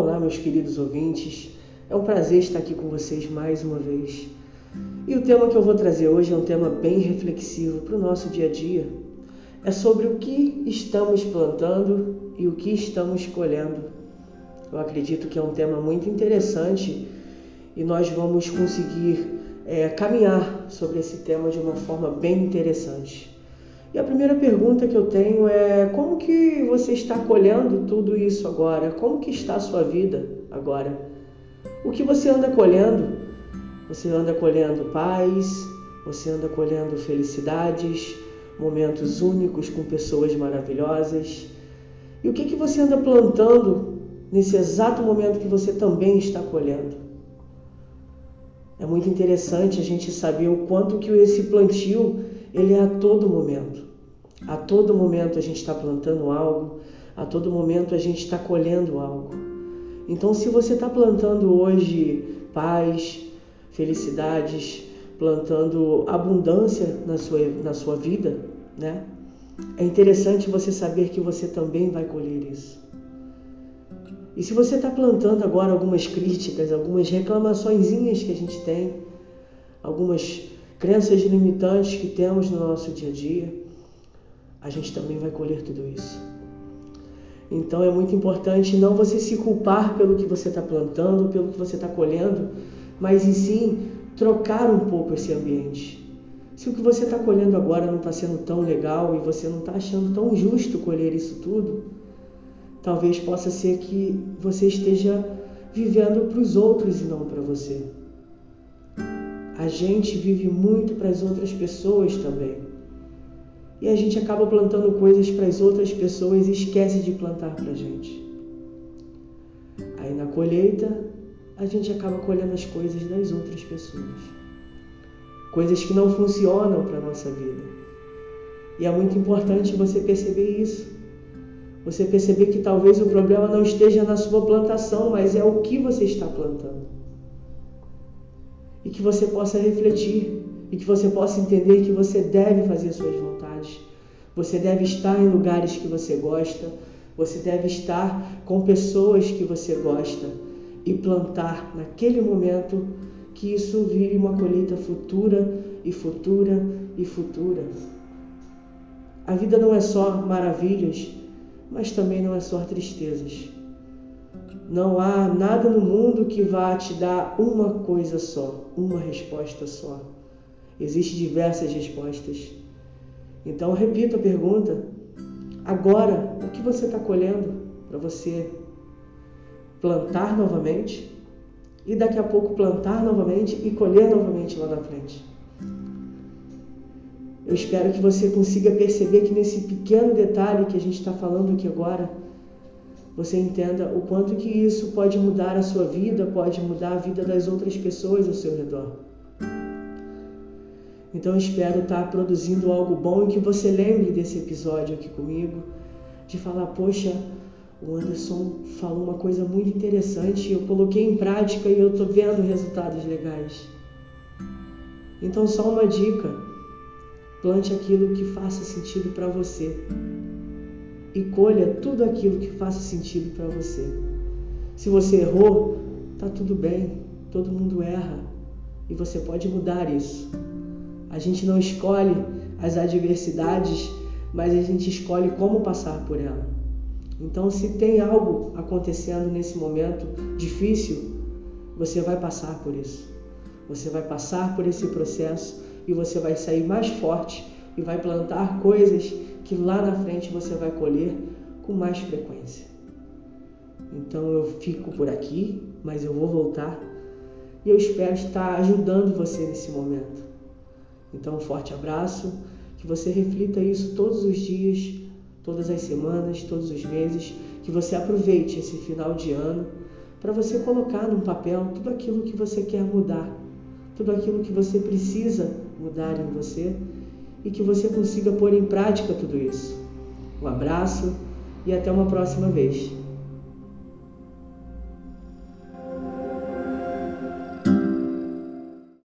Olá, meus queridos ouvintes. É um prazer estar aqui com vocês mais uma vez. E o tema que eu vou trazer hoje é um tema bem reflexivo para o nosso dia a dia. É sobre o que estamos plantando e o que estamos colhendo. Eu acredito que é um tema muito interessante e nós vamos conseguir é, caminhar sobre esse tema de uma forma bem interessante. E a primeira pergunta que eu tenho é como que você está colhendo tudo isso agora? Como que está a sua vida agora? O que você anda colhendo? Você anda colhendo paz, você anda colhendo felicidades, momentos únicos com pessoas maravilhosas. E o que que você anda plantando nesse exato momento que você também está colhendo? É muito interessante a gente saber o quanto que esse plantio ele é a todo momento. A todo momento a gente está plantando algo, a todo momento a gente está colhendo algo. Então, se você está plantando hoje paz, felicidades, plantando abundância na sua, na sua vida, né? É interessante você saber que você também vai colher isso. E se você está plantando agora algumas críticas, algumas reclamaçõezinhas que a gente tem, algumas crenças limitantes que temos no nosso dia a dia, a gente também vai colher tudo isso. Então é muito importante não você se culpar pelo que você está plantando, pelo que você está colhendo, mas em sim trocar um pouco esse ambiente. Se o que você está colhendo agora não está sendo tão legal e você não está achando tão justo colher isso tudo, talvez possa ser que você esteja vivendo para os outros e não para você. A gente vive muito para as outras pessoas também. E a gente acaba plantando coisas para as outras pessoas e esquece de plantar para a gente. Aí na colheita, a gente acaba colhendo as coisas das outras pessoas. Coisas que não funcionam para a nossa vida. E é muito importante você perceber isso. Você perceber que talvez o problema não esteja na sua plantação, mas é o que você está plantando e que você possa refletir e que você possa entender que você deve fazer suas vontades. Você deve estar em lugares que você gosta, você deve estar com pessoas que você gosta e plantar naquele momento que isso vire uma colheita futura e futura e futura. A vida não é só maravilhas, mas também não é só tristezas. Não há nada no mundo que vá te dar uma coisa só, uma resposta só. Existem diversas respostas. Então, repito a pergunta. Agora, o que você está colhendo para você plantar novamente e daqui a pouco plantar novamente e colher novamente lá na frente? Eu espero que você consiga perceber que nesse pequeno detalhe que a gente está falando aqui agora, você entenda o quanto que isso pode mudar a sua vida, pode mudar a vida das outras pessoas ao seu redor. Então espero estar produzindo algo bom e que você lembre desse episódio aqui comigo, de falar, poxa, o Anderson falou uma coisa muito interessante, eu coloquei em prática e eu estou vendo resultados legais. Então só uma dica, plante aquilo que faça sentido para você e colha tudo aquilo que faça sentido para você. Se você errou, tá tudo bem, todo mundo erra e você pode mudar isso. A gente não escolhe as adversidades, mas a gente escolhe como passar por ela. Então, se tem algo acontecendo nesse momento difícil, você vai passar por isso. Você vai passar por esse processo e você vai sair mais forte e vai plantar coisas que lá na frente você vai colher com mais frequência. Então eu fico por aqui, mas eu vou voltar e eu espero estar ajudando você nesse momento. Então, um forte abraço, que você reflita isso todos os dias, todas as semanas, todos os meses, que você aproveite esse final de ano para você colocar num papel tudo aquilo que você quer mudar, tudo aquilo que você precisa mudar em você e que você consiga pôr em prática tudo isso. Um abraço e até uma próxima vez.